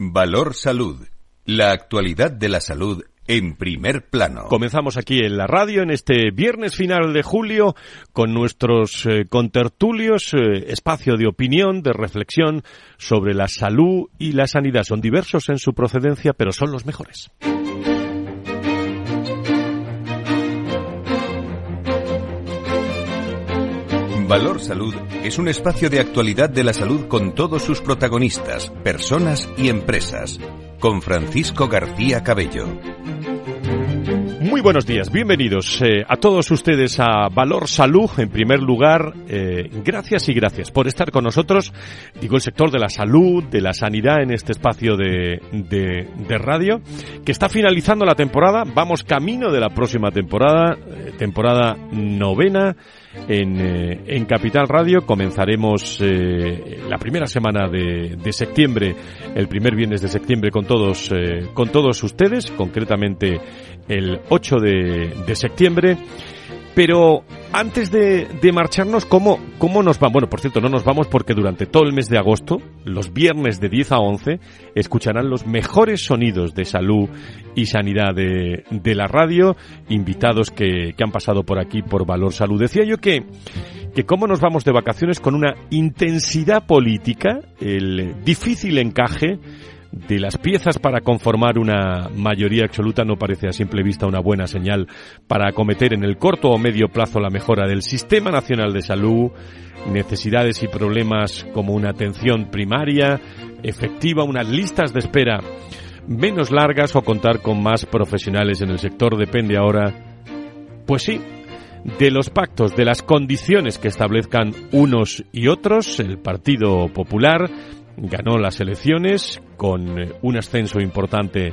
Valor Salud. La actualidad de la salud en primer plano. Comenzamos aquí en la radio en este viernes final de julio con nuestros eh, contertulios, eh, espacio de opinión, de reflexión sobre la salud y la sanidad. Son diversos en su procedencia, pero son los mejores. Valor Salud es un espacio de actualidad de la salud con todos sus protagonistas, personas y empresas. Con Francisco García Cabello. Muy buenos días, bienvenidos eh, a todos ustedes a Valor Salud. En primer lugar, eh, gracias y gracias por estar con nosotros. Digo, el sector de la salud, de la sanidad en este espacio de, de, radio, que está finalizando la temporada. Vamos camino de la próxima temporada, eh, temporada novena. En, eh, en, Capital Radio. Comenzaremos eh, la primera semana de, de, septiembre, el primer viernes de septiembre con todos, eh, con todos ustedes, concretamente el 8 de, de septiembre. Pero antes de, marcharnos, ¿cómo, ¿cómo nos vamos? Bueno, por cierto, no nos vamos porque durante todo el mes de agosto, los viernes de 10 a 11, escucharán los mejores sonidos de salud y sanidad de, de la radio, invitados que, que, han pasado por aquí por Valor Salud. Decía yo que, que cómo nos vamos de vacaciones con una intensidad política, el difícil encaje de las piezas para conformar una mayoría absoluta no parece a simple vista una buena señal para acometer en el corto o medio plazo la mejora del Sistema Nacional de Salud, necesidades y problemas como una atención primaria efectiva, unas listas de espera menos largas o contar con más profesionales en el sector depende ahora, pues sí, de los pactos, de las condiciones que establezcan unos y otros, el Partido Popular, ganó las elecciones con un ascenso importante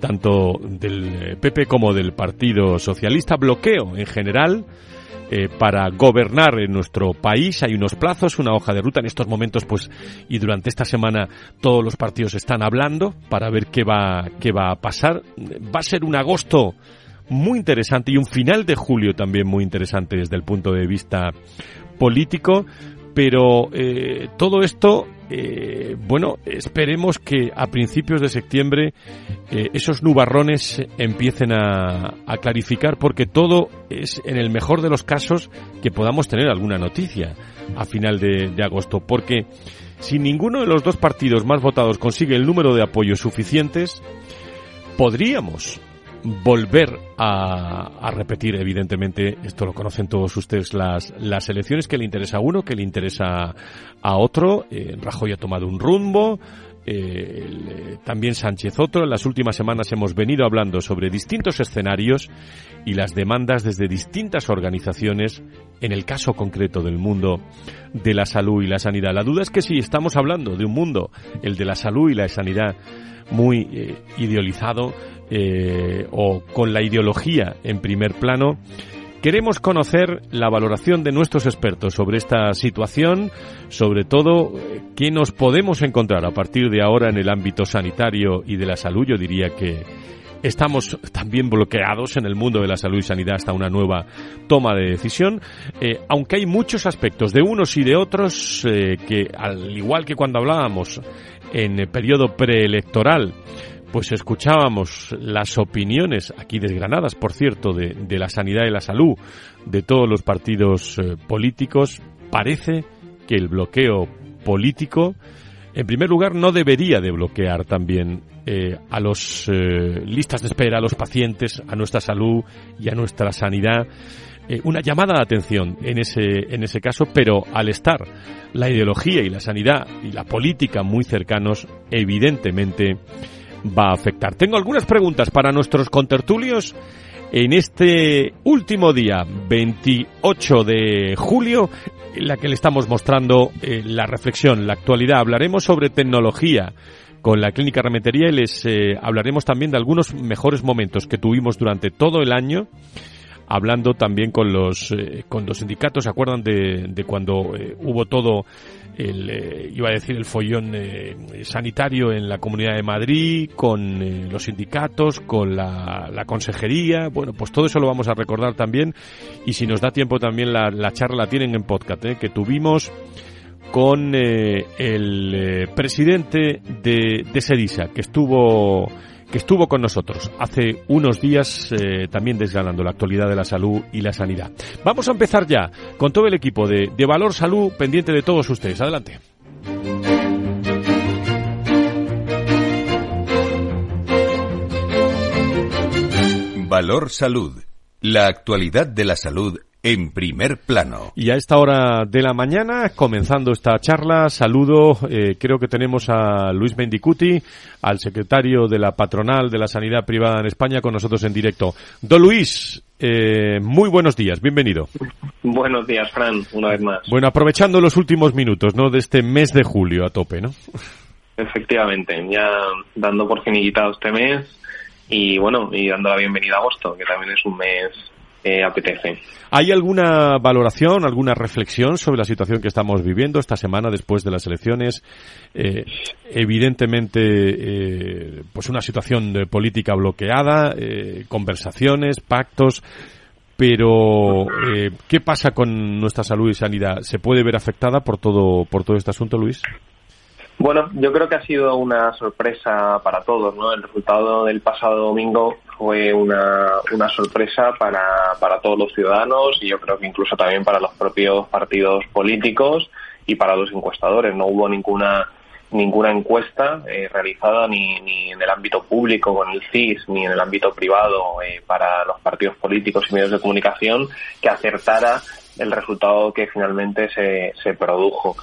tanto del PP como del Partido Socialista, bloqueo en general eh, para gobernar en nuestro país. Hay unos plazos, una hoja de ruta en estos momentos, pues, y durante esta semana todos los partidos están hablando para ver qué va, qué va a pasar. Va a ser un agosto muy interesante y un final de julio también muy interesante desde el punto de vista político, pero eh, todo esto eh, bueno, esperemos que a principios de septiembre eh, esos nubarrones empiecen a, a, clarificar porque todo es en el mejor de los casos que podamos tener alguna noticia a final de, de agosto porque si ninguno de los dos partidos más votados consigue el número de apoyos suficientes podríamos volver a, a, repetir, evidentemente, esto lo conocen todos ustedes, las, las elecciones que le interesa a uno, que le interesa a otro. Eh, Rajoy ha tomado un rumbo, eh, también Sánchez otro. En las últimas semanas hemos venido hablando sobre distintos escenarios y las demandas desde distintas organizaciones, en el caso concreto del mundo de la salud y la sanidad. La duda es que si estamos hablando de un mundo, el de la salud y la sanidad, muy eh, idealizado, eh, o con la ideología en primer plano, queremos conocer la valoración de nuestros expertos sobre esta situación, sobre todo qué nos podemos encontrar a partir de ahora en el ámbito sanitario y de la salud. Yo diría que estamos también bloqueados en el mundo de la salud y sanidad hasta una nueva toma de decisión, eh, aunque hay muchos aspectos de unos y de otros eh, que, al igual que cuando hablábamos en el periodo preelectoral, pues escuchábamos las opiniones, aquí desgranadas, por cierto, de, de, la sanidad y la salud de todos los partidos eh, políticos. Parece que el bloqueo político, en primer lugar, no debería de bloquear también eh, a los eh, listas de espera, a los pacientes, a nuestra salud y a nuestra sanidad. Una llamada de atención en ese, en ese caso, pero al estar la ideología y la sanidad y la política muy cercanos, evidentemente, va a afectar. Tengo algunas preguntas para nuestros contertulios en este último día, 28 de julio, en la que le estamos mostrando eh, la reflexión, la actualidad. Hablaremos sobre tecnología con la Clínica Remetería y les eh, hablaremos también de algunos mejores momentos que tuvimos durante todo el año hablando también con los eh, con los sindicatos, ¿se acuerdan de, de cuando eh, hubo todo el eh, iba a decir el follón sanitario en la Comunidad de Madrid con los sindicatos, con la, la, consejería, bueno, pues todo eso lo vamos a recordar también y si nos da tiempo también la, la charla la tienen en podcast, que tuvimos con el presidente de, de Sedisa, que estuvo que estuvo con nosotros hace unos días eh, también desgranando la actualidad de la salud y la sanidad. Vamos a empezar ya con todo el equipo de, de Valor Salud pendiente de todos ustedes. Adelante. Valor Salud. La actualidad de la salud en primer plano. Y a esta hora de la mañana, comenzando esta charla, saludo, eh, creo que tenemos a Luis Mendicuti, al secretario de la patronal de la sanidad privada en España, con nosotros en directo. Don Luis, eh, muy buenos días, bienvenido. Buenos días, Fran, una vez más. Bueno, aprovechando los últimos minutos, ¿no? De este mes de julio a tope, ¿no? Efectivamente, ya dando por finiquitado este mes y bueno, y dando la bienvenida a agosto, que también es un mes que apetece. ¿Hay alguna valoración, alguna reflexión sobre la situación que estamos viviendo esta semana después de las elecciones? Eh, evidentemente, eh, pues una situación de política bloqueada, eh, conversaciones, pactos. Pero, eh, ¿qué pasa con nuestra salud y sanidad? ¿Se puede ver afectada por todo, por todo este asunto, Luis? Bueno, yo creo que ha sido una sorpresa para todos, ¿no? El resultado del pasado domingo fue una, una sorpresa para, para todos los ciudadanos y yo creo que incluso también para los propios partidos políticos y para los encuestadores. No hubo ninguna ninguna encuesta eh, realizada ni, ni en el ámbito público con el CIS ni en el ámbito privado eh, para los partidos políticos y medios de comunicación que acertara el resultado que finalmente se, se produjo.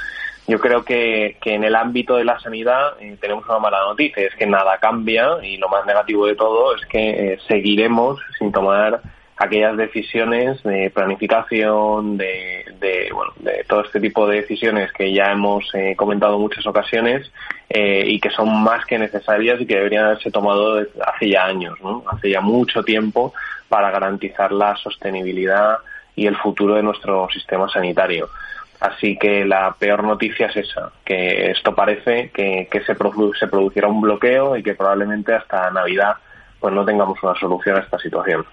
Yo creo que, que en el ámbito de la sanidad eh, tenemos una mala noticia, es que nada cambia y lo más negativo de todo es que eh, seguiremos sin tomar aquellas decisiones de planificación, de, de, bueno, de todo este tipo de decisiones que ya hemos eh, comentado en muchas ocasiones eh, y que son más que necesarias y que deberían haberse tomado hace ya años, ¿no? hace ya mucho tiempo para garantizar la sostenibilidad y el futuro de nuestro sistema sanitario. Así que la peor noticia es esa, que esto parece que, que se, produ se produciera un bloqueo y que probablemente hasta Navidad pues no tengamos una solución a esta situación.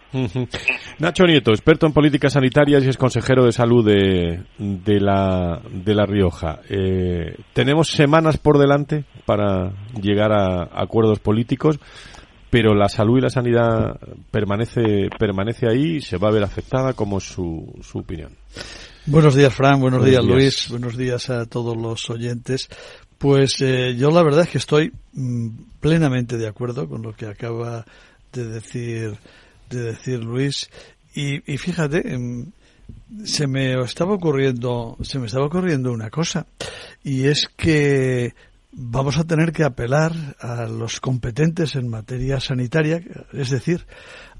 Nacho Nieto, experto en políticas sanitarias y es consejero de salud de, de, la, de La Rioja. Eh, ¿Tenemos semanas por delante para llegar a acuerdos políticos? pero la salud y la sanidad permanece permanece ahí se va a ver afectada como su, su opinión Buenos días, Fran. Buenos, buenos días, días, Luis. Buenos días a todos los oyentes. Pues eh, yo la verdad es que estoy mm, plenamente de acuerdo con lo que acaba de decir de decir Luis y, y fíjate mm, se me estaba ocurriendo se me estaba ocurriendo una cosa y es que vamos a tener que apelar a los competentes en materia sanitaria, es decir,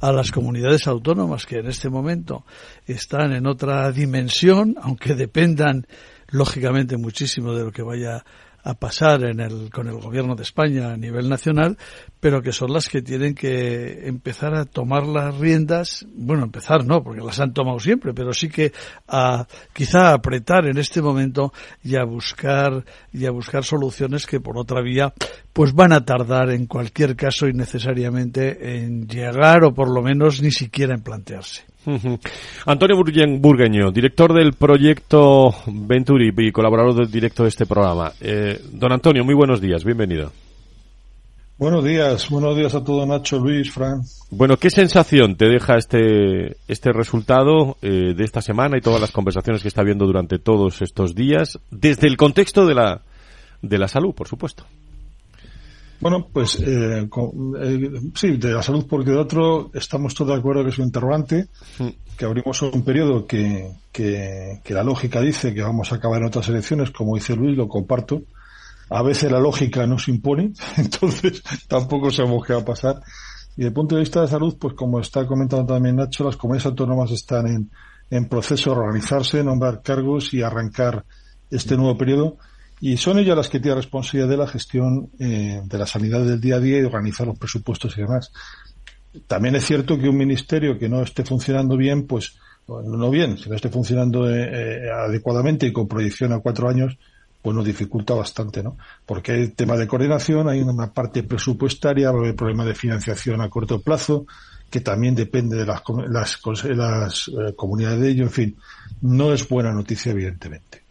a las comunidades autónomas que en este momento están en otra dimensión, aunque dependan lógicamente muchísimo de lo que vaya a pasar en el, con el gobierno de España a nivel nacional, pero que son las que tienen que empezar a tomar las riendas, bueno, empezar no, porque las han tomado siempre, pero sí que a quizá apretar en este momento y a buscar y a buscar soluciones que por otra vía pues van a tardar en cualquier caso innecesariamente en llegar o por lo menos ni siquiera en plantearse. Antonio Burgueño, director del proyecto Venturi y colaborador del directo de este programa. Eh, don Antonio, muy buenos días, bienvenido. Buenos días, buenos días a todos Nacho, Luis, Fran. Bueno, ¿qué sensación te deja este, este resultado eh, de esta semana y todas las conversaciones que está habiendo durante todos estos días, desde el contexto de la, de la salud, por supuesto? Bueno, pues eh, con, eh, sí, de la salud porque de otro estamos todos de acuerdo que es un interrogante, que abrimos un periodo que, que, que, la lógica dice que vamos a acabar en otras elecciones, como dice Luis, lo comparto. A veces la lógica no se impone, entonces tampoco sabemos qué va a pasar. Y desde el punto de vista de salud, pues como está comentando también Nacho, las comunidades autónomas están en, en proceso de organizarse, nombrar cargos y arrancar este nuevo periodo y son ellas las que tienen responsabilidad de la gestión eh, de la sanidad del día a día y organizar los presupuestos y demás. También es cierto que un ministerio que no esté funcionando bien, pues no bien, si no esté funcionando eh, eh, adecuadamente y con proyección a cuatro años, pues nos dificulta bastante, ¿no? Porque hay tema de coordinación, hay una parte presupuestaria, va a haber problema de financiación a corto plazo, que también depende de las, las, las eh, comunidades de ello, en fin, no es buena noticia, evidentemente.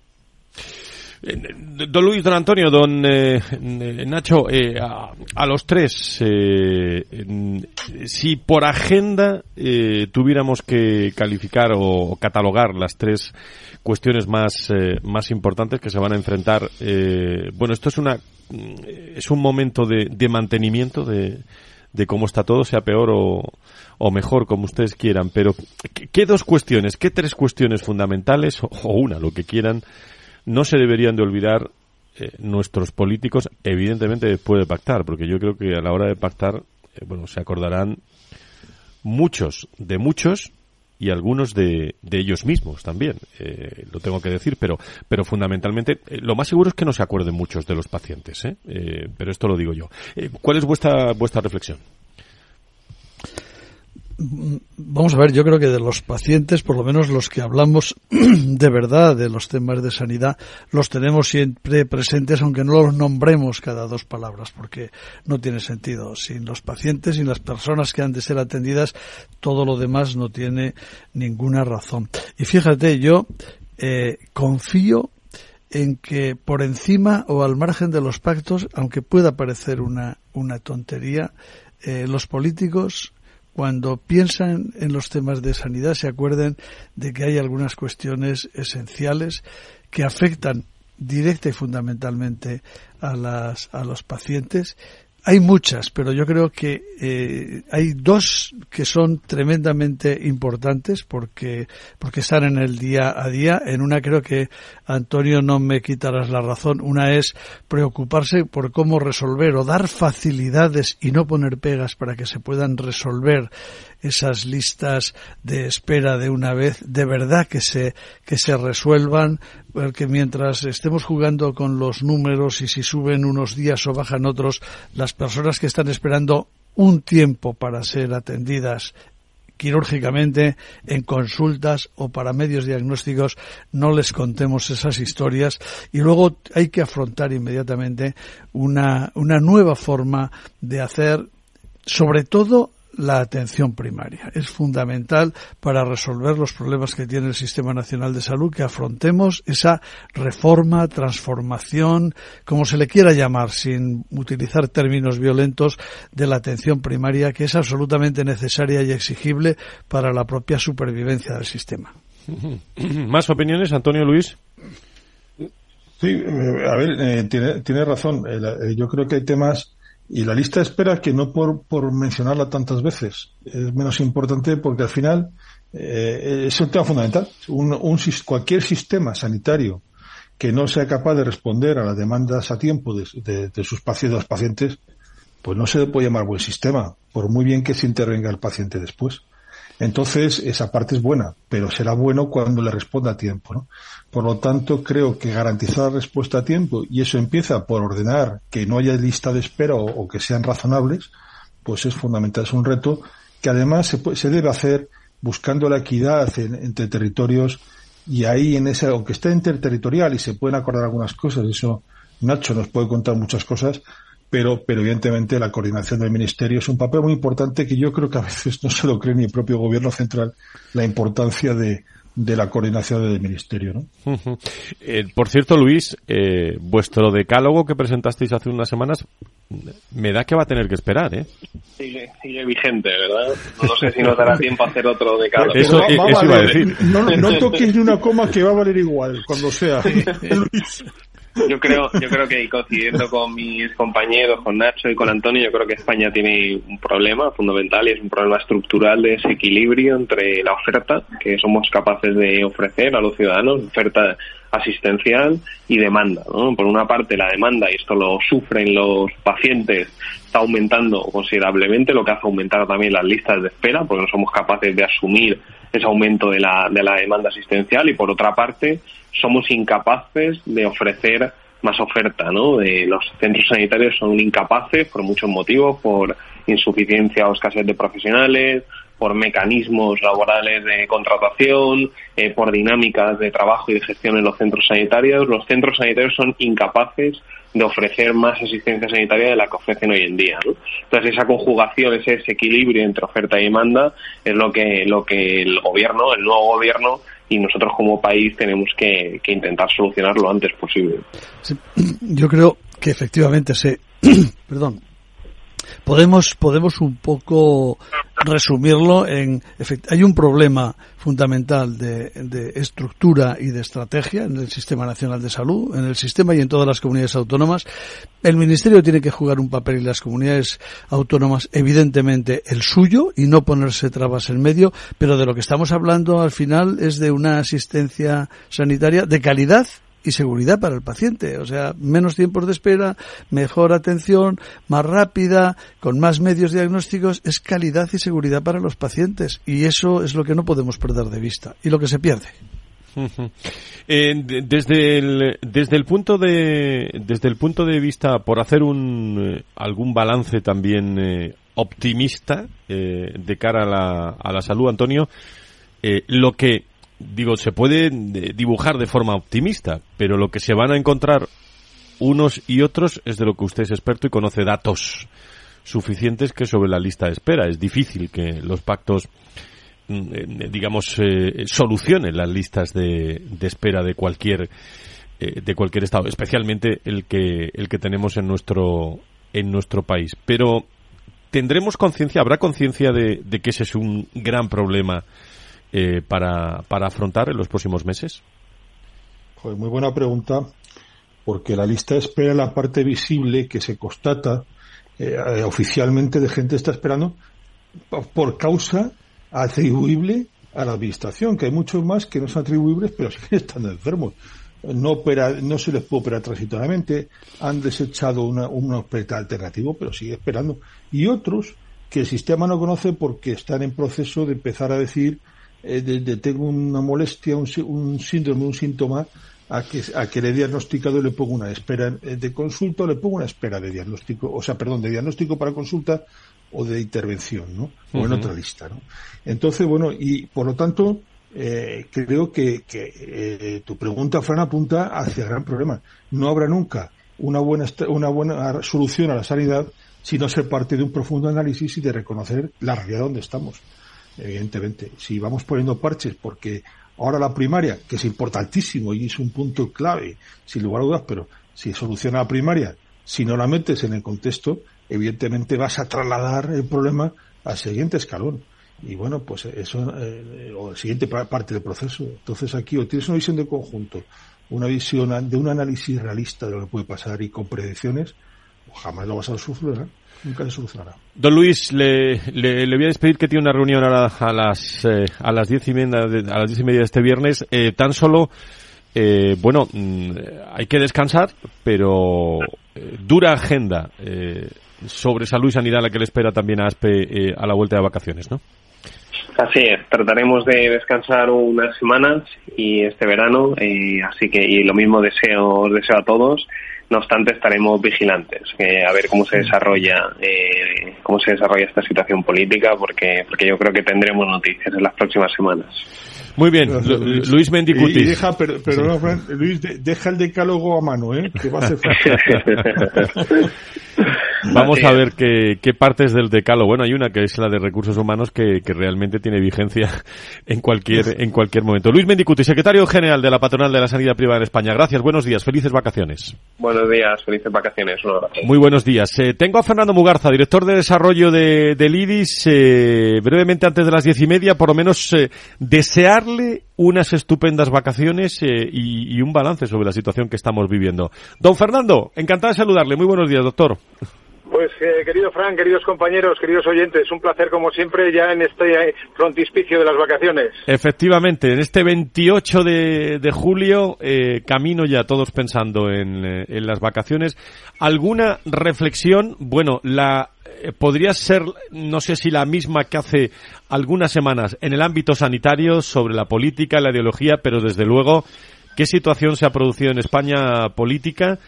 Don Luis, don Antonio, don eh, Nacho, eh, a, los tres, eh, si por agenda tuviéramos que calificar o catalogar las tres cuestiones más, más importantes que se van a enfrentar, bueno, esto es una es un momento de, de mantenimiento de, de cómo está todo, sea peor o, o mejor, como ustedes quieran. Pero, ¿qué, dos cuestiones, qué tres cuestiones fundamentales, o, una, lo que quieran, no se deberían de olvidar eh, nuestros políticos, evidentemente después de pactar? Porque yo creo que a la hora de pactar, eh, bueno, se acordarán muchos de muchos y algunos de, de ellos mismos también, eh, lo tengo que decir, pero, pero fundamentalmente lo más seguro es que no se acuerden muchos de los pacientes, ¿eh? pero esto lo digo yo. ¿Cuál es vuestra, vuestra reflexión? Vamos a ver, yo creo que de los pacientes, por lo menos los que hablamos de verdad de los temas de sanidad, los tenemos siempre presentes, aunque no los nombremos cada dos palabras, porque no tiene sentido. Sin los pacientes, sin las personas que han de ser atendidas, todo lo demás no tiene ninguna razón. Y fíjate, yo eh, confío en que por encima o al margen de los pactos, aunque pueda parecer una, una tontería, eh, los políticos cuando piensan en los temas de sanidad se acuerden de que hay algunas cuestiones esenciales que afectan directa y fundamentalmente a, las, a los pacientes hay muchas, pero yo creo que eh, hay dos que son tremendamente importantes porque, porque están en el día a día. En una creo que, Antonio, no me quitarás la razón. Una es preocuparse por cómo resolver o dar facilidades y no poner pegas para que se puedan resolver esas listas de espera de una vez, de verdad que se, que se resuelvan, porque mientras estemos jugando con los números y si suben unos días o bajan otros, las personas que están esperando un tiempo para ser atendidas quirúrgicamente en consultas o para medios diagnósticos no les contemos esas historias. Y luego hay que afrontar inmediatamente una, una nueva forma de hacer sobre todo la atención primaria. Es fundamental para resolver los problemas que tiene el Sistema Nacional de Salud que afrontemos esa reforma, transformación, como se le quiera llamar, sin utilizar términos violentos, de la atención primaria que es absolutamente necesaria y exigible para la propia supervivencia del sistema. ¿Más opiniones, Antonio Luis? Sí, eh, a ver, eh, tiene, tiene razón. Eh, yo creo que hay temas y la lista de espera, que no por, por mencionarla tantas veces, es menos importante porque al final eh, es un tema fundamental. Un, un, cualquier sistema sanitario que no sea capaz de responder a las demandas a tiempo de, de, sus pacientes, pacientes, pues no se le puede llamar buen sistema, por muy bien que se intervenga el paciente después. Entonces, esa parte es buena, pero será bueno cuando le responda a tiempo. ¿no? Por lo tanto, creo que garantizar la respuesta a tiempo, y eso empieza por ordenar que no haya lista de espera o, que sean razonables, pues es fundamental, es un reto que además se, se debe hacer buscando la equidad entre territorios y ahí en ese, aunque esté interterritorial y se pueden acordar algunas cosas, eso Nacho nos puede contar muchas cosas, pero, pero evidentemente la coordinación del ministerio es un papel muy importante que yo creo que a veces no se lo cree ni el propio gobierno central la importancia de, de la coordinación del ministerio. ¿no? Eh, por cierto, Luis, eh, vuestro decálogo que presentasteis hace unas semanas me da que va a tener que esperar, ¿eh? Sigue, sigue vigente, ¿verdad? No sé si nos dará tiempo a hacer otro decálogo. Eso, iba a decir. No, no toques ni una coma que va a valer igual cuando sea. Luis. Yo creo, yo creo que coincidiendo con mis compañeros, con Nacho y con Antonio, yo creo que España tiene un problema fundamental y es un problema estructural de desequilibrio entre la oferta que somos capaces de ofrecer a los ciudadanos, oferta asistencial y demanda. Por una parte, la demanda, y esto lo sufren los pacientes, está aumentando considerablemente, lo que hace aumentar también las listas de espera, porque no somos capaces de asumir ese aumento de la, de la demanda asistencial. Y por otra parte, somos incapaces de ofrecer más oferta, ¿no? De los centros sanitarios son incapaces por muchos motivos, por insuficiencia o escasez de profesionales, por mecanismos laborales de contratación, eh, por dinámicas de trabajo y de gestión en los centros sanitarios. Los centros sanitarios son incapaces de ofrecer más asistencia sanitaria de la que ofrecen hoy en día. Entonces esa conjugación, ese equilibrio entre oferta y demanda es lo que, lo que el gobierno, el nuevo gobierno, y nosotros como país tenemos que, intentar solucionarlo lo antes posible. yo creo que efectivamente se, perdón, podemos podemos un poco resumirlo en hay un problema fundamental de, de, estructura y de estrategia en el sistema nacional de salud en el sistema y en todas las comunidades autónomas. El ministerio tiene que jugar un papel y las comunidades autónomas evidentemente el suyo y no ponerse trabas en medio pero de lo que estamos hablando al final es de una asistencia sanitaria de calidad y seguridad para el paciente. O sea, menos tiempos de espera, mejor atención, más rápida, con más medios diagnósticos, es calidad y seguridad para los pacientes. Y eso es lo que no podemos perder de vista y lo que se pierde. desde el desde el punto de desde el punto de vista por hacer un eh, algún balance también eh, optimista eh, de cara a la, a la salud Antonio lo que digo, se puede dibujar de forma optimista, pero lo que se van a encontrar unos y otros es de lo que usted es experto y conoce datos suficientes que sobre la lista de espera. Es difícil que los pactos, mm, eh, digamos, eh, solucionen las listas de, espera de cualquier eh, de cualquier estado, especialmente el que el que tenemos en nuestro en nuestro país. Pero tendremos conciencia, habrá conciencia de, de que ese es un gran problema eh, para, para afrontar en los próximos meses? muy buena pregunta, porque la lista espera es la parte visible que se constata eh, oficialmente de gente está esperando por causa atribuible a la administración, que hay muchos más que no son atribuibles, pero siguen estando enfermos. No, opera, no se les puede operar transitoriamente, han desechado una, un hospital alternativo, pero sigue esperando. Y otros que el sistema no conoce porque están en proceso de empezar a decir eh, de, tengo una molestia, un, un, síndrome, un síntoma, a que, a que le he diagnosticado y le pongo una espera eh, de consulta o le pongo una espera de diagnóstico, o sea, perdón, de diagnóstico para consulta o de intervención, ¿no? O en otra lista, ¿no? Entonces, bueno, y por lo tanto, eh, creo que, que eh, tu pregunta, Fran, apunta hacia el gran problema. No habrá nunca una buena, una buena solución a la sanidad si no se parte de un profundo análisis y de reconocer la realidad donde estamos evidentemente. Si vamos poniendo parches porque ahora la primaria, que es importantísimo y es un punto clave, sin lugar a dudas, pero si soluciona la primaria, si no la metes en el contexto, evidentemente vas a trasladar el problema al siguiente escalón. Y bueno, pues eso, eh, o la siguiente parte del proceso. Entonces aquí o tienes una visión de conjunto, una visión de un análisis realista de lo que puede pasar y con predicciones, o jamás lo vas a sufrir nunca se solucionará. Don Luis, le, le, voy a despedir que tiene una reunión a, a las eh, a las diez y media de, a las diez y media de este viernes. Eh, tan solo, eh, bueno, mm, hay que descansar, pero dura agenda sobre salud y sanidad la que le espera también a ASPE a la vuelta de vacaciones, ¿no? Así es, trataremos de descansar unas semanas y este verano, así que y lo mismo deseo deseo a todos no obstante, estaremos vigilantes a ver cómo se desarrolla eh, cómo se desarrolla esta situación política, porque porque yo creo que tendremos noticias en las próximas semanas. Muy bien, Luis, Mendicuti. deja, pero, Luis, deja el decálogo a mano, ¿eh? Que va a ser Vamos a ver qué, qué, partes del decálogo. Bueno, hay una que es la de recursos humanos que, que realmente tiene vigencia en cualquier, en cualquier momento. Luis Mendicuti, secretario general de la Patronal de la Sanidad Privada en España. Gracias, buenos días, felices vacaciones. Buenos días, felices vacaciones. Muy buenos días. Eh, tengo a Fernando Mugarza, director de desarrollo de, del IDIS, eh, brevemente antes de las diez y media, por lo menos eh, desearle unas estupendas vacaciones y, y un balance sobre la situación que estamos viviendo. Don Fernando, encantado de saludarle. Muy buenos días, doctor. Pues eh, querido Frank, queridos compañeros, queridos oyentes, un placer como siempre ya en este eh, frontispicio de las vacaciones. Efectivamente, en este 28 de, julio, eh, camino ya todos pensando en, en, las vacaciones. ¿Alguna reflexión? Bueno, la podría ser, no sé si la misma que hace algunas semanas en el ámbito sanitario sobre la política, la ideología, pero desde luego, ¿qué situación se ha producido en España política?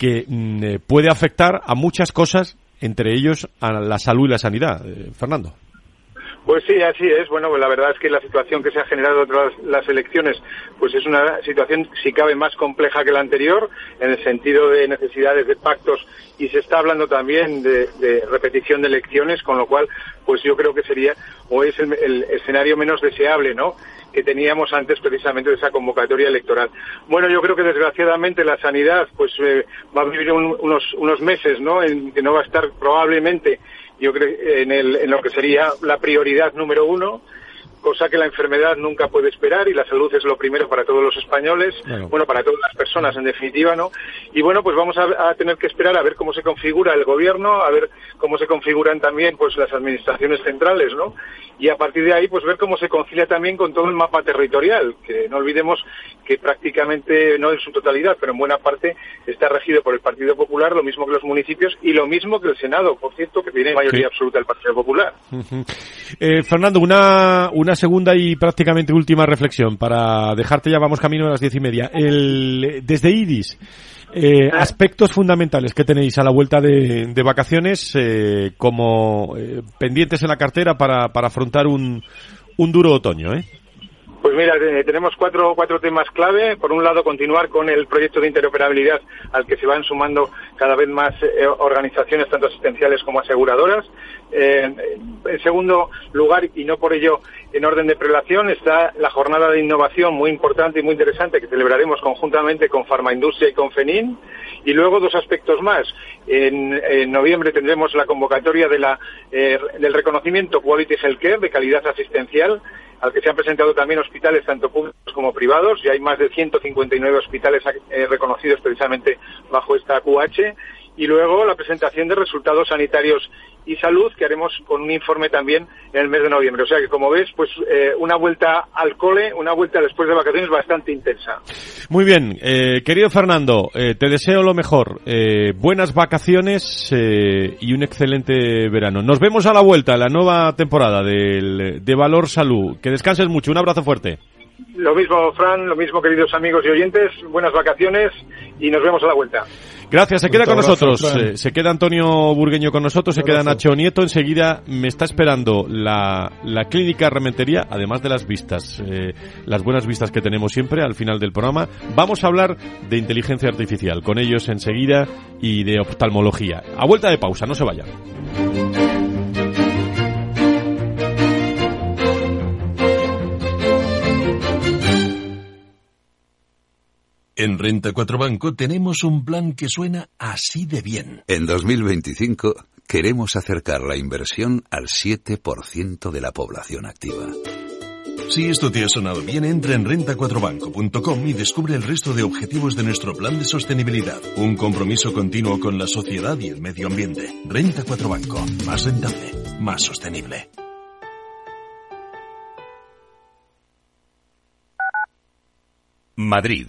Que mm, eh, puede afectar a muchas cosas, entre ellos a la salud y la sanidad. Eh, Fernando. Pues sí, así es. Bueno, pues la verdad es que la situación que se ha generado tras las elecciones, pues es una situación, si cabe, más compleja que la anterior, en el sentido de necesidades de pactos y se está hablando también de, repetición de elecciones, con lo cual, pues yo creo que sería o es el, el escenario menos deseable, ¿no? Que teníamos antes precisamente de esa convocatoria electoral. Bueno, yo creo que desgraciadamente la sanidad pues eh, va a vivir unos, unos meses, ¿no? En que no va a estar probablemente, yo creo, en, el, en lo que sería la prioridad número uno cosa que la enfermedad nunca puede esperar y la salud es lo primero para todos los españoles, bueno, para todas las personas en definitiva, ¿no? Y bueno, pues vamos a, tener que esperar a ver cómo se configura el gobierno, a ver cómo se configuran también pues las administraciones centrales, ¿no? Y a partir de ahí pues ver cómo se concilia también con todo el mapa territorial, que no olvidemos que prácticamente no en su totalidad, pero en buena parte está regido por el Partido Popular, lo mismo que los municipios y lo mismo que el Senado, por cierto, que tiene mayoría absoluta el Partido Popular. eh, Fernando, una, una segunda y prácticamente última reflexión para dejarte ya vamos camino a las diez y media. El, desde IDIS, eh, aspectos fundamentales que tenéis a la vuelta de, de vacaciones eh, como eh, pendientes en la cartera para, para afrontar un, un duro otoño, ¿eh? Pues mira, eh, tenemos cuatro, cuatro temas clave. Por un lado, continuar con el proyecto de interoperabilidad al que se van sumando cada vez más eh, organizaciones, tanto asistenciales como aseguradoras. Eh, en segundo lugar, y no por ello en orden de prelación, está la jornada de innovación muy importante y muy interesante que celebraremos conjuntamente con Farmaindustria y con FENIN. Y luego dos aspectos más. En, en noviembre tendremos la convocatoria de la, del reconocimiento Quality Healthcare de calidad asistencial al que se han presentado también hospitales tanto públicos como privados, y hay más de 159 hospitales eh, reconocidos precisamente bajo esta QH, y luego la presentación de resultados sanitarios y salud que haremos con un informe también en el mes de noviembre. O sea que, como ves, pues eh, una vuelta al cole, una vuelta después de vacaciones bastante intensa. Muy bien, eh, querido Fernando, eh, te deseo lo mejor. Eh, buenas vacaciones eh, y un excelente verano. Nos vemos a la vuelta, la nueva temporada del, de Valor Salud. Que descanses mucho. Un abrazo fuerte. Lo mismo, Fran, lo mismo, queridos amigos y oyentes. Buenas vacaciones y nos vemos a la vuelta. Gracias, se queda con nosotros. Eh, se queda Antonio Burgueño con nosotros, se queda Nacho Nieto. Enseguida me está esperando la, la clínica Rementería, además de las vistas, eh, las buenas vistas que tenemos siempre al final del programa. Vamos a hablar de inteligencia artificial con ellos enseguida y de oftalmología. A vuelta de pausa, no se vayan. En Renta 4 Banco tenemos un plan que suena así de bien. En 2025 queremos acercar la inversión al 7% de la población activa. Si esto te ha sonado bien, entra en renta4banco.com y descubre el resto de objetivos de nuestro plan de sostenibilidad. Un compromiso continuo con la sociedad y el medio ambiente. Renta 4 Banco. Más rentable, más sostenible. Madrid,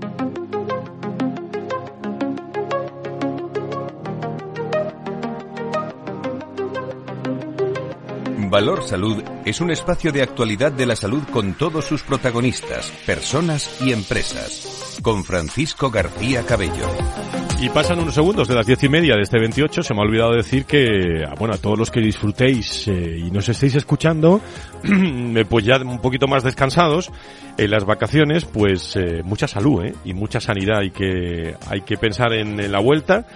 Thank you. Valor Salud es un espacio de actualidad de la salud con todos sus protagonistas, personas y empresas. Con Francisco García Cabello. Y pasan unos segundos de las diez y media de este 28. Se me ha olvidado decir que, bueno, a todos los que disfrutéis eh, y nos estéis escuchando, pues ya un poquito más descansados en las vacaciones, pues eh, mucha salud ¿eh? y mucha sanidad. Hay que, hay que pensar en, en la vuelta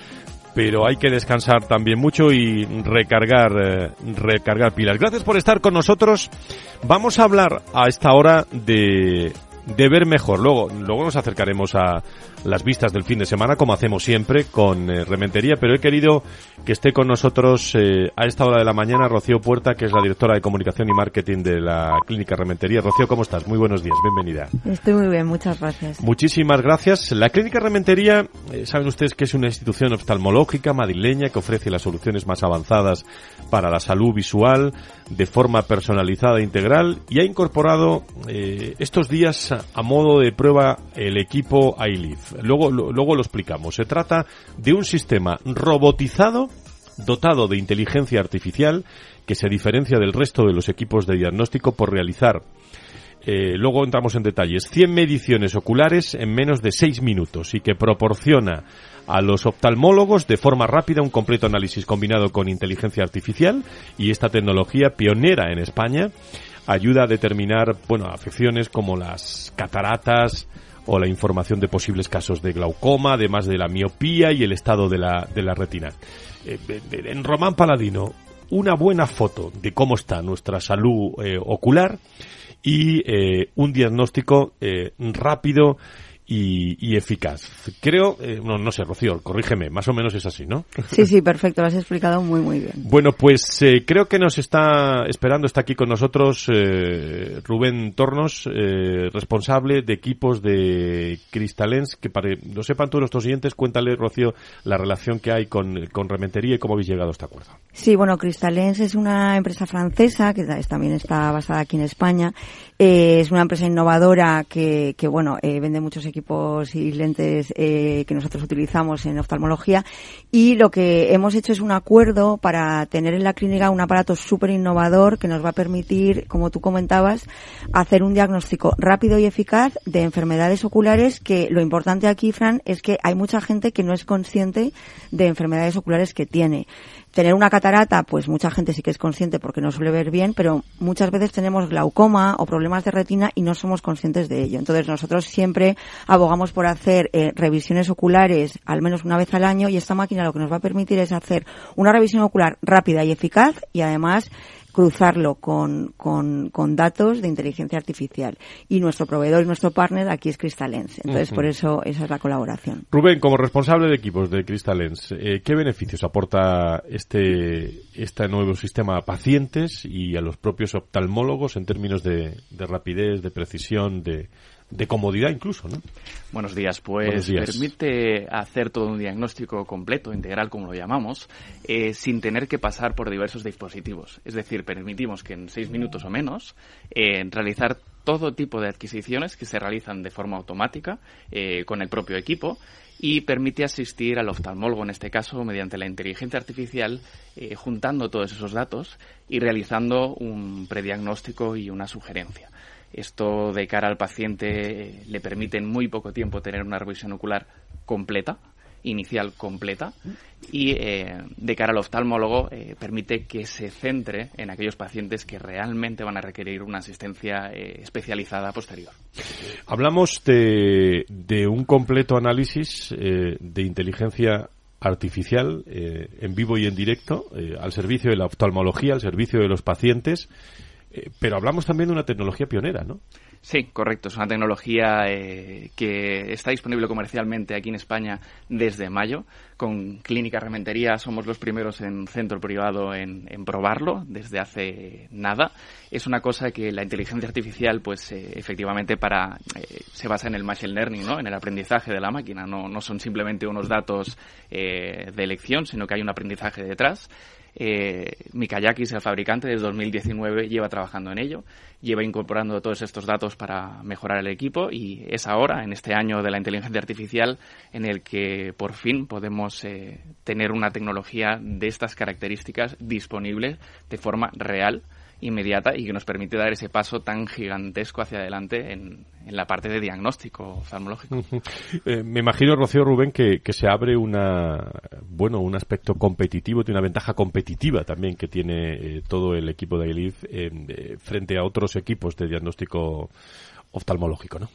pero hay que descansar también mucho y recargar, eh, recargar pilas. Gracias por estar con nosotros. Vamos a hablar a esta hora de de ver mejor. Luego, luego nos acercaremos a las vistas del fin de semana, como hacemos siempre con eh, Rementería, pero he querido que esté con nosotros eh, a esta hora de la mañana Rocío Puerta, que es la directora de comunicación y marketing de la Clínica Rementería. Rocío, ¿cómo estás? Muy buenos días, bienvenida. Estoy muy bien, muchas gracias. Muchísimas gracias. La Clínica Rementería, eh, saben ustedes que es una institución oftalmológica madrileña que ofrece las soluciones más avanzadas para la salud visual de forma personalizada e integral y ha incorporado estos días a modo de prueba el equipo iLive. Luego, luego lo explicamos. Se trata de un sistema robotizado dotado de inteligencia artificial que se diferencia del resto de los equipos de diagnóstico por realizar eh, luego entramos en detalles, 100 mediciones oculares en menos de 6 minutos y que proporciona a los oftalmólogos de forma rápida un completo análisis combinado con inteligencia artificial y esta tecnología pionera en España ayuda a determinar, bueno, afecciones como las cataratas o la información de posibles casos de glaucoma, además de la miopía y el estado de la, de la retina. Eh, en Román Paladino, una buena foto de cómo está nuestra salud eh, ocular y eh, un diagnóstico rápido y, eficaz. Creo, eh, no, no sé, Rocío, corrígeme, más o menos es así, ¿no? Sí, sí, perfecto, lo has explicado muy, muy bien. Bueno, pues eh, creo que nos está esperando, está aquí con nosotros eh, Rubén Tornos, responsable de equipos de Cristalens, que para lo sepan todos nuestros oyentes, cuéntale, Rocío, la relación que hay con, con Rementería y cómo habéis llegado a este acuerdo. Sí, bueno, Cristalens es una empresa francesa que también está basada aquí en España. es una empresa innovadora que, que bueno, vende muchos equipos y lentes eh, que nosotros utilizamos en oftalmología. Y lo que hemos hecho es un acuerdo para tener en la clínica un aparato súper innovador que nos va a permitir, como tú comentabas, hacer un diagnóstico rápido y eficaz de enfermedades oculares que lo importante aquí, Fran, es que hay mucha gente que no es consciente de enfermedades oculares que tiene tener una catarata, pues mucha gente sí que es consciente porque no suele ver bien, pero muchas veces tenemos glaucoma o problemas de retina y no somos conscientes de ello. Entonces nosotros siempre abogamos por hacer eh, revisiones oculares al menos una vez al año y esta máquina lo que nos va a permitir es hacer una revisión ocular rápida y eficaz y además cruzarlo con, con, con, datos de inteligencia artificial. Y nuestro proveedor y nuestro partner aquí es Crystalens. Entonces, por eso esa es la colaboración. Rubén, como responsable de equipos de Crystalens, eh, ¿qué beneficios aporta este, este nuevo sistema a pacientes y a los propios oftalmólogos en términos de, de rapidez, de precisión, de, de comodidad incluso, ¿no? Buenos días. Pues permite hacer todo un diagnóstico completo, integral, como lo llamamos, eh, sin tener que pasar por diversos dispositivos. Es decir, permitimos que en seis minutos o menos eh, realizar todo tipo de adquisiciones que se realizan de forma automática eh, con el propio equipo y permite asistir al oftalmólogo, en este caso, mediante la inteligencia artificial, juntando todos esos datos y realizando un prediagnóstico y una sugerencia. Esto de cara al paciente eh, le permite en muy poco tiempo tener una revisión ocular completa, inicial completa, y eh, de cara al oftalmólogo eh, permite que se centre en aquellos pacientes que realmente van a requerir una asistencia especializada posterior. Hablamos de, de un completo análisis de inteligencia artificial en vivo y en directo al servicio de la oftalmología, al servicio de los pacientes eh, pero hablamos también de una tecnología pionera, ¿no? Sí, correcto. Es una tecnología eh, que está disponible comercialmente aquí en España desde mayo. Con Clínica Rementería somos los primeros en centro privado en, probarlo desde hace nada. Es una cosa que la inteligencia artificial, pues eh, efectivamente para se basa en el machine learning, ¿no? En el aprendizaje de la máquina. No, no son simplemente unos datos de elección, sino que hay un aprendizaje detrás. Eh, Mikayakis, el fabricante, desde 2019 lleva trabajando en ello, lleva incorporando todos estos datos para mejorar el equipo y es ahora, en este año de la inteligencia artificial, en el que por fin podemos eh, tener una tecnología de estas características disponible de forma real inmediata y que nos permite dar ese paso tan gigantesco hacia adelante en, la parte de diagnóstico oftalmológico. Eh, me imagino, Rocío Rubén, que, se abre una, bueno, un aspecto competitivo, tiene una ventaja competitiva también que tiene eh, todo el equipo de AILIF eh, frente a otros equipos de diagnóstico oftalmológico, ¿no?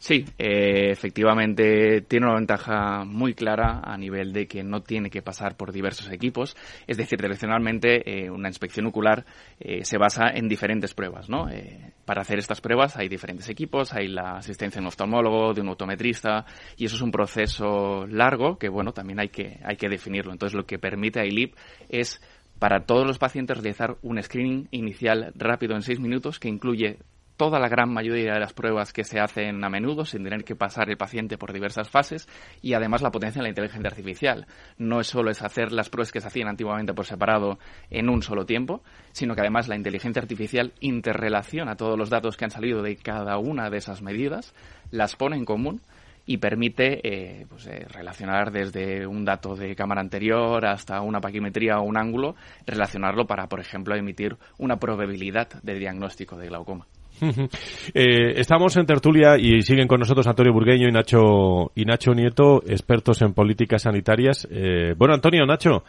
Sí, eh, efectivamente tiene una ventaja muy clara a nivel de que no tiene que pasar por diversos equipos. Es decir, tradicionalmente eh, una inspección ocular eh, se basa en diferentes pruebas. ¿no? para hacer estas pruebas hay diferentes equipos, hay la asistencia de un oftalmólogo, de un autometrista, y eso es un proceso largo que, bueno, también hay que, hay que definirlo. Entonces, lo que permite a ILIP es para todos los pacientes realizar un screening inicial rápido en seis minutos que incluye toda la gran mayoría de las pruebas que se hacen a menudo sin tener que pasar el paciente por diversas fases y además la potencia de la inteligencia artificial. No solo es hacer las pruebas que se hacían antiguamente por separado en un solo tiempo, sino que además la inteligencia artificial interrelaciona todos los datos que han salido de cada una de esas medidas, las pone en común y permite eh, pues, eh, relacionar desde un dato de cámara anterior hasta una paquimetría o un ángulo, relacionarlo para, por ejemplo, emitir una probabilidad de diagnóstico de glaucoma. Eh, estamos en tertulia y siguen con nosotros Antonio Burgueño y Nacho, y Nacho Nieto, expertos en políticas sanitarias. Eh, bueno, Antonio, Nacho,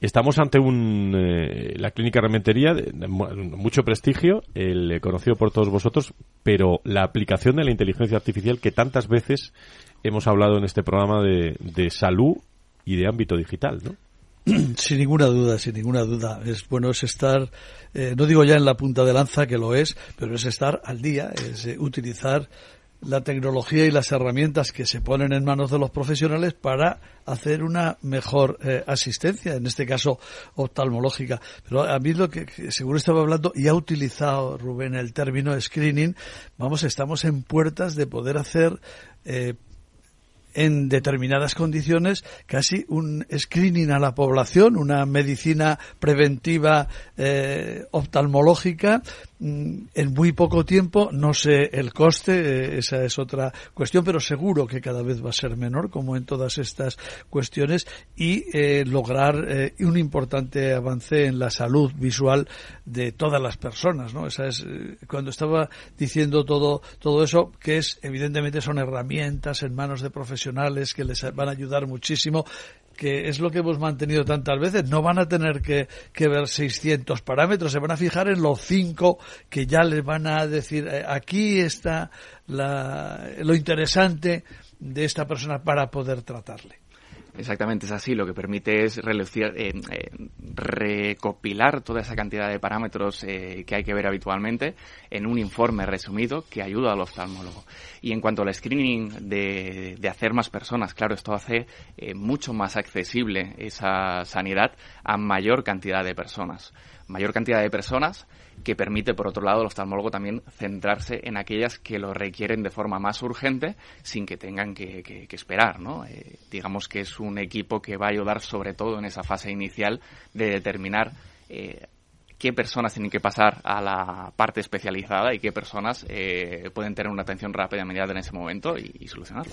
estamos ante un, eh, la clínica Rementería, de, mucho prestigio, el conocido por todos vosotros, pero la aplicación de la inteligencia artificial que tantas veces hemos hablado en este programa de, de salud y de ámbito digital, ¿no? Sin ninguna duda, sin ninguna duda. Es bueno es estar, eh, no digo ya en la punta de lanza que lo es, pero es estar al día, es eh, utilizar la tecnología y las herramientas que se ponen en manos de los profesionales para hacer una mejor eh, asistencia, en este caso oftalmológica. Pero a mí lo que, seguro estaba hablando y ha utilizado Rubén el término screening, vamos, estamos en puertas de poder hacer en determinadas condiciones casi un screening a la población, una medicina preventiva eh, oftalmológica en muy poco tiempo, no sé el coste, eh, esa es otra cuestión, pero seguro que cada vez va a ser menor, como en todas estas cuestiones, y eh, lograr eh, un importante avance en la salud visual de todas las personas, ¿no? Esa es, cuando estaba diciendo todo, todo eso, que es, evidentemente son herramientas en manos de profesionales que les van a ayudar muchísimo, que es lo que hemos mantenido tantas veces, no van a tener que, ver 600 parámetros, se van a fijar en los 5 que ya les van a decir, eh, aquí está lo interesante de esta persona para poder tratarle. Exactamente, es así. Lo que permite es relucir, eh, eh, recopilar toda esa cantidad de parámetros eh, que hay que ver habitualmente en un informe resumido que ayuda al oftalmólogo. Y en cuanto al screening de, de hacer más personas, claro, esto hace mucho más accesible esa sanidad a mayor cantidad de personas. Mayor cantidad de personas que permite, por otro lado, al oftalmólogo también centrarse en aquellas que lo requieren de forma más urgente sin que tengan que, esperar, ¿no? Eh, digamos que es un equipo que va a ayudar sobre todo en esa fase inicial de determinar eh, qué personas tienen que pasar a la parte especializada y qué personas eh, pueden tener una atención rápida y inmediata en ese momento y, solucionarlo.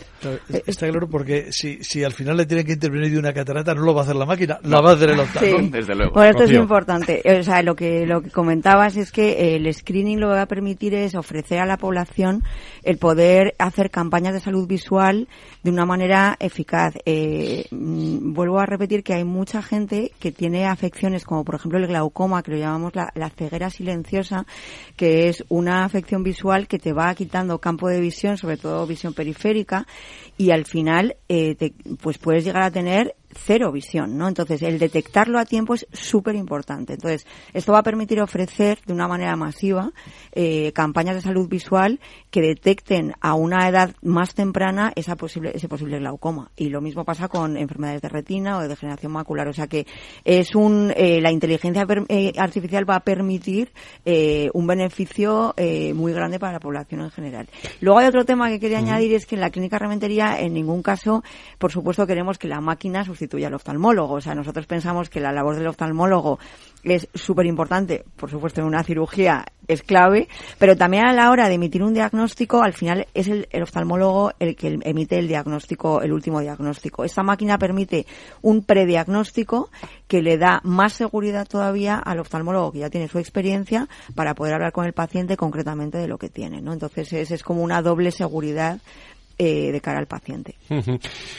está claro porque si, si al final le tienen que intervenir de una catarata, no lo va a hacer la máquina, la va a hacer el oftalmólogo. Desde luego. Bueno, esto es importante. O sea, lo que, lo que comentabas es que el screening lo que va a permitir es ofrecer a la población el poder hacer campañas de salud visual de una manera eficaz. Eh, mm, vuelvo a repetir que hay mucha gente que tiene afecciones como por ejemplo el glaucoma, que lo llamamos la, ceguera silenciosa, que es una afección visual que te va quitando campo de visión, sobre todo visión periférica, y al final eh, pues puedes llegar a tener cero visión, ¿no? Entonces, el detectarlo a tiempo es súper importante. Entonces, esto va a permitir ofrecer de una manera masiva eh, campañas de salud visual que detecten a una edad más temprana esa posible, ese posible glaucoma. Y lo mismo pasa con enfermedades de retina o de degeneración macular. O sea que es un, eh, la inteligencia eh, artificial va a permitir un beneficio muy grande para la población en general. Luego hay otro tema que quería añadir es que en la clínica rementería en ningún caso, por supuesto, queremos que la máquina sustituya al oftalmólogo. O sea, nosotros pensamos que la labor del oftalmólogo es súper importante, por supuesto en una cirugía es clave, pero también a la hora de emitir un diagnóstico, al final es el, oftalmólogo el que emite el diagnóstico, el último diagnóstico. Esta máquina permite un prediagnóstico que le da más seguridad todavía al oftalmólogo que ya tiene su experiencia para poder hablar con el paciente concretamente de lo que tiene, ¿no? Entonces es, es como una doble seguridad eh, de cara al paciente.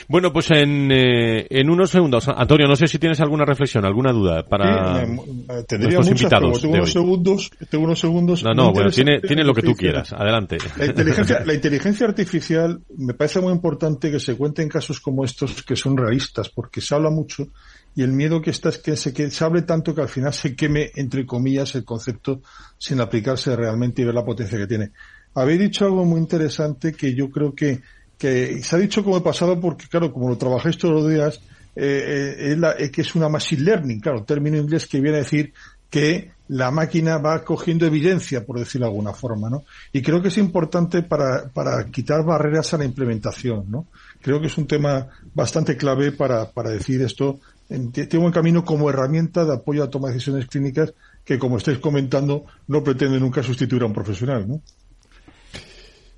Bueno, pues en, eh, en unos segundos, Antonio, no sé si tienes alguna reflexión, alguna duda para nuestros invitados. tengo, unos segundos, tengo unos segundos. No, no, bueno, tiene, tiene lo que tú quieras. Adelante. La inteligencia, la inteligencia artificial me parece muy importante que se cuenten casos como estos que son realistas, porque se habla mucho y el miedo que está es que se, que se hable tanto que al final se queme, entre comillas, el concepto sin aplicarse realmente y ver la potencia que tiene. Habéis dicho algo muy interesante que yo creo que, que se ha dicho como he pasado porque, claro, como lo trabajáis todos los días, eh, eh, es, la, que es una machine learning, claro, término inglés que viene a decir que la máquina va cogiendo evidencia, por decirlo de alguna forma, ¿no? Y creo que es importante para, para quitar barreras a la implementación, ¿no? Creo que es un tema bastante clave para, para decir esto. Tengo un camino como herramienta de apoyo a toma de decisiones clínicas que, como estáis comentando, no pretende nunca sustituir a un profesional, ¿no?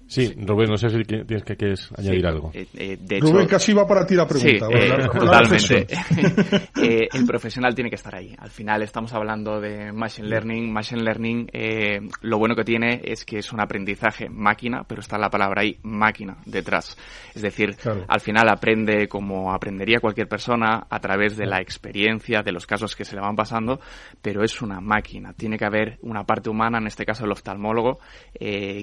Sí, Rubén, no sé si tienes que quieres añadir algo. Eh, eh, Rubén, casi va para ti la pregunta. Sí, eh, totalmente. el profesional tiene que estar ahí. Al final estamos hablando de Machine Learning. Machine Learning, lo bueno que tiene es que es un aprendizaje máquina, pero está la palabra ahí, máquina, detrás. Es decir, al final aprende como aprendería cualquier persona a través de la experiencia, de los casos que se le van pasando, pero es una máquina. Tiene que haber una parte humana, en este caso el oftalmólogo,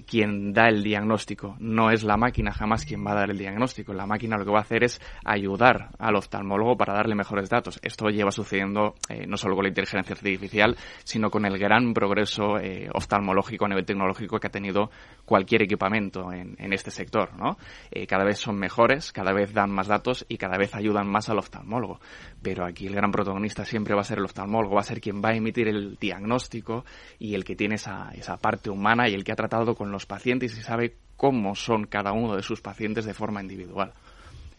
quien da el diagnóstico no es la máquina jamás quien va a dar el diagnóstico. La máquina lo que va a hacer es ayudar al oftalmólogo para darle mejores datos. Esto lleva sucediendo eh, no solo con la inteligencia artificial, sino con el gran progreso eh, oftalmológico a nivel tecnológico que ha tenido cualquier equipamiento en, este sector. ¿no? Eh, cada vez son mejores, cada vez dan más datos y cada vez ayudan más al oftalmólogo. Pero aquí el gran protagonista siempre va a ser el oftalmólogo, va a ser quien va a emitir el diagnóstico y el que tiene esa, esa parte humana y el que ha tratado con los pacientes y sabe cómo son cada uno de sus pacientes de forma individual.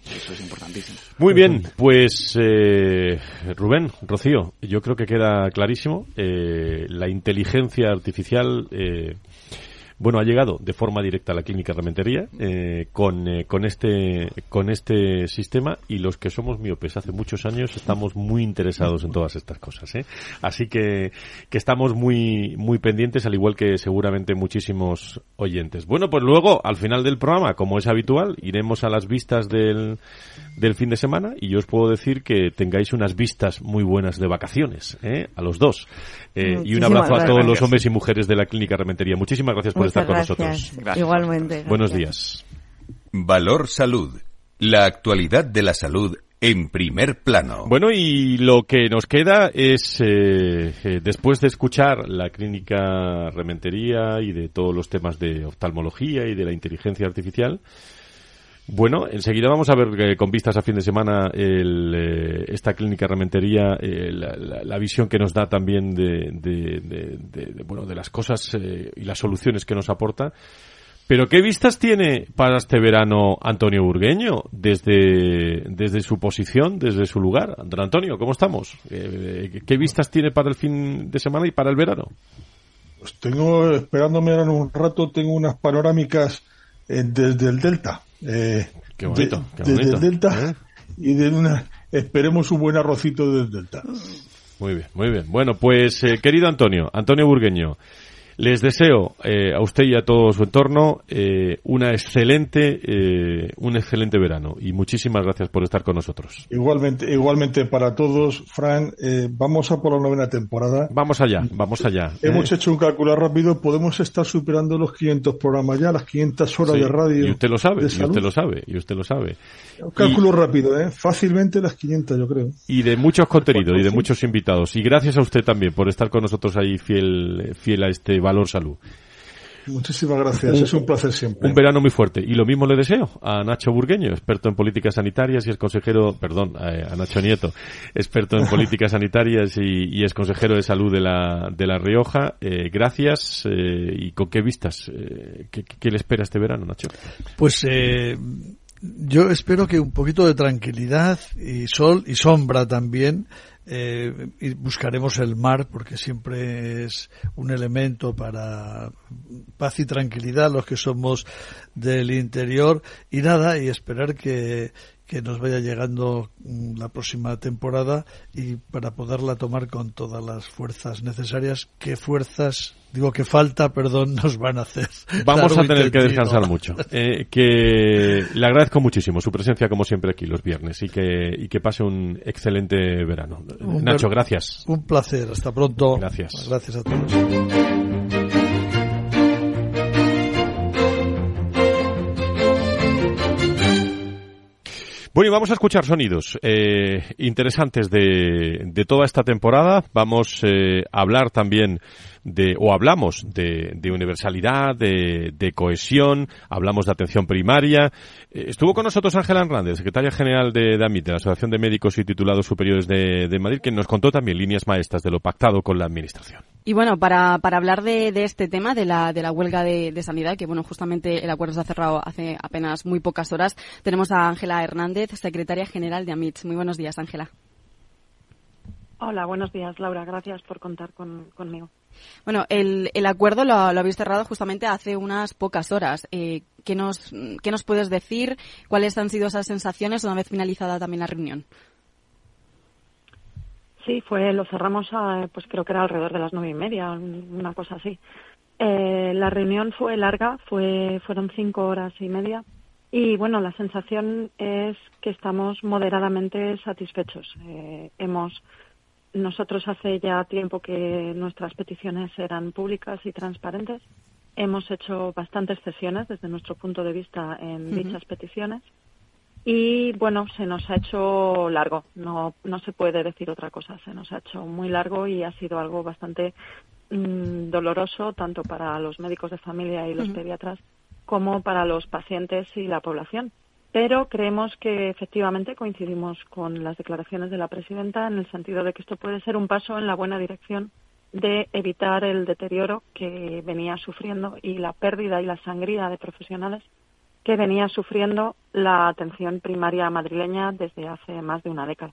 Eso es importantísimo. Muy bien, pues eh, Rubén, Rocío, yo creo que queda clarísimo. Eh, la inteligencia artificial eh, bueno, ha llegado de forma directa a la clínica Rementería eh, con, eh, con, este, con este sistema y los que somos miopes hace muchos años estamos muy interesados en todas estas cosas. ¿eh? Así que, que estamos muy, muy pendientes, al igual que seguramente muchísimos oyentes. Bueno, pues luego, al final del programa, como es habitual, iremos a las vistas del, del fin de semana y yo os puedo decir que tengáis unas vistas muy buenas de vacaciones, ¿eh? a los dos. Eh, y un abrazo a todos los hombres y mujeres de la Clínica Rementería. Muchísimas gracias por estar con nosotros. Igualmente. Buenos días. Valor Salud. La actualidad de la salud en primer plano. Bueno, y lo que nos queda es, eh, eh, después de escuchar la clínica Rementería y de todos los temas de oftalmología y de la inteligencia artificial, bueno, enseguida vamos a ver eh, con vistas a fin de semana el, eh, esta clínica rementería, eh, la, visión que nos da también de, de, bueno, de las cosas y las soluciones que nos aporta. Pero ¿qué vistas tiene para este verano Antonio Burgueño desde, desde su posición, desde su lugar? Antonio, ¿cómo estamos? ¿Qué vistas tiene para el fin de semana y para el verano? Pues tengo, esperándome ahora un rato, tengo unas panorámicas desde el Delta. Eh, qué bonito, desde el Delta ¿Eh? y de una, esperemos un buen arrocito desde el Delta. Muy bien, muy bien. Bueno, pues eh, querido Antonio, Antonio Burgueño, les deseo eh, a usted y a todo su entorno eh, una excelente, eh, un excelente verano y muchísimas gracias por estar con nosotros. Igualmente, igualmente para todos, Fran. vamos a por la novena temporada. Vamos allá, vamos allá. Hemos hecho un cálculo rápido. Podemos estar superando los 500 programas ya, las 500 horas de radio. Y usted lo sabe, y usted lo sabe, y usted lo sabe. Un cálculo rápido, ¿eh? Fácilmente las 500, yo creo. Y de muchos contenidos y de muchos invitados. Y gracias a usted también por estar con nosotros ahí fiel, fiel a este Valor Salud. Muchísimas gracias, es un placer siempre. Un verano muy fuerte. Y lo mismo le deseo a Nacho Burgueño, experto en políticas sanitarias y es consejero, perdón, a Nacho Nieto, experto en políticas sanitarias y, es consejero de salud de La, de la Rioja. Eh, gracias. Eh, ¿Y con qué vistas? Eh, ¿qué, le espera este verano, Nacho? Pues yo espero que un poquito de tranquilidad y sol y sombra también eh, y buscaremos el mar porque siempre es un elemento para paz y tranquilidad los que somos del interior y nada y esperar que, que nos vaya llegando mm, la próxima temporada y para poderla tomar con todas las fuerzas necesarias. ¿Qué fuerzas, digo que falta, perdón, nos van a hacer? Vamos a tener que descansar mucho. Eh, que le agradezco muchísimo su presencia como siempre aquí los viernes y que, y que pase un excelente verano. Nacho, gracias. Un placer. Hasta pronto. Gracias. Gracias a todos. Bueno, y vamos a escuchar sonidos eh, interesantes de, de, toda esta temporada. Vamos eh, a hablar también de, o hablamos de, de universalidad, de, de, cohesión, hablamos de atención primaria. Eh, estuvo con nosotros Ángela Hernández, secretaria general de DAMIT, de la Asociación de Médicos y Titulados Superiores de, de Madrid, que nos contó también líneas maestras de lo pactado con la Administración. Y bueno, para, para hablar de, de este tema, de la, de la huelga de, de sanidad, que bueno, justamente el acuerdo se ha cerrado hace apenas muy pocas horas, tenemos a Ángela Hernández, secretaria general de AMIT. Muy buenos días, Ángela. Hola, buenos días, Laura. Gracias por contar con, conmigo. Bueno, el, el acuerdo lo, lo, habéis cerrado justamente hace unas pocas horas. Eh, ¿qué, nos, ¿Qué nos puedes decir? ¿Cuáles han sido esas sensaciones una vez finalizada también la reunión? Sí, fue, lo cerramos, a, pues creo que era alrededor de las nueve y media, una cosa así. Eh, la reunión fue larga, fue, fueron cinco horas y media. Y bueno, la sensación es que estamos moderadamente satisfechos. Eh, hemos nosotros hace ya tiempo que nuestras peticiones eran públicas y transparentes. Hemos hecho bastantes sesiones desde nuestro punto de vista en uh -huh. dichas peticiones. Y bueno, se nos ha hecho largo, no, no se puede decir otra cosa, se nos ha hecho muy largo y ha sido algo bastante mmm, doloroso tanto para los médicos de familia y los uh -huh. pediatras como para los pacientes y la población pero creemos que efectivamente coincidimos con las declaraciones de la presidenta en el sentido de que esto puede ser un paso en la buena dirección de evitar el deterioro que venía sufriendo y la pérdida y la sangría de profesionales que venía sufriendo la atención primaria madrileña desde hace más de una década.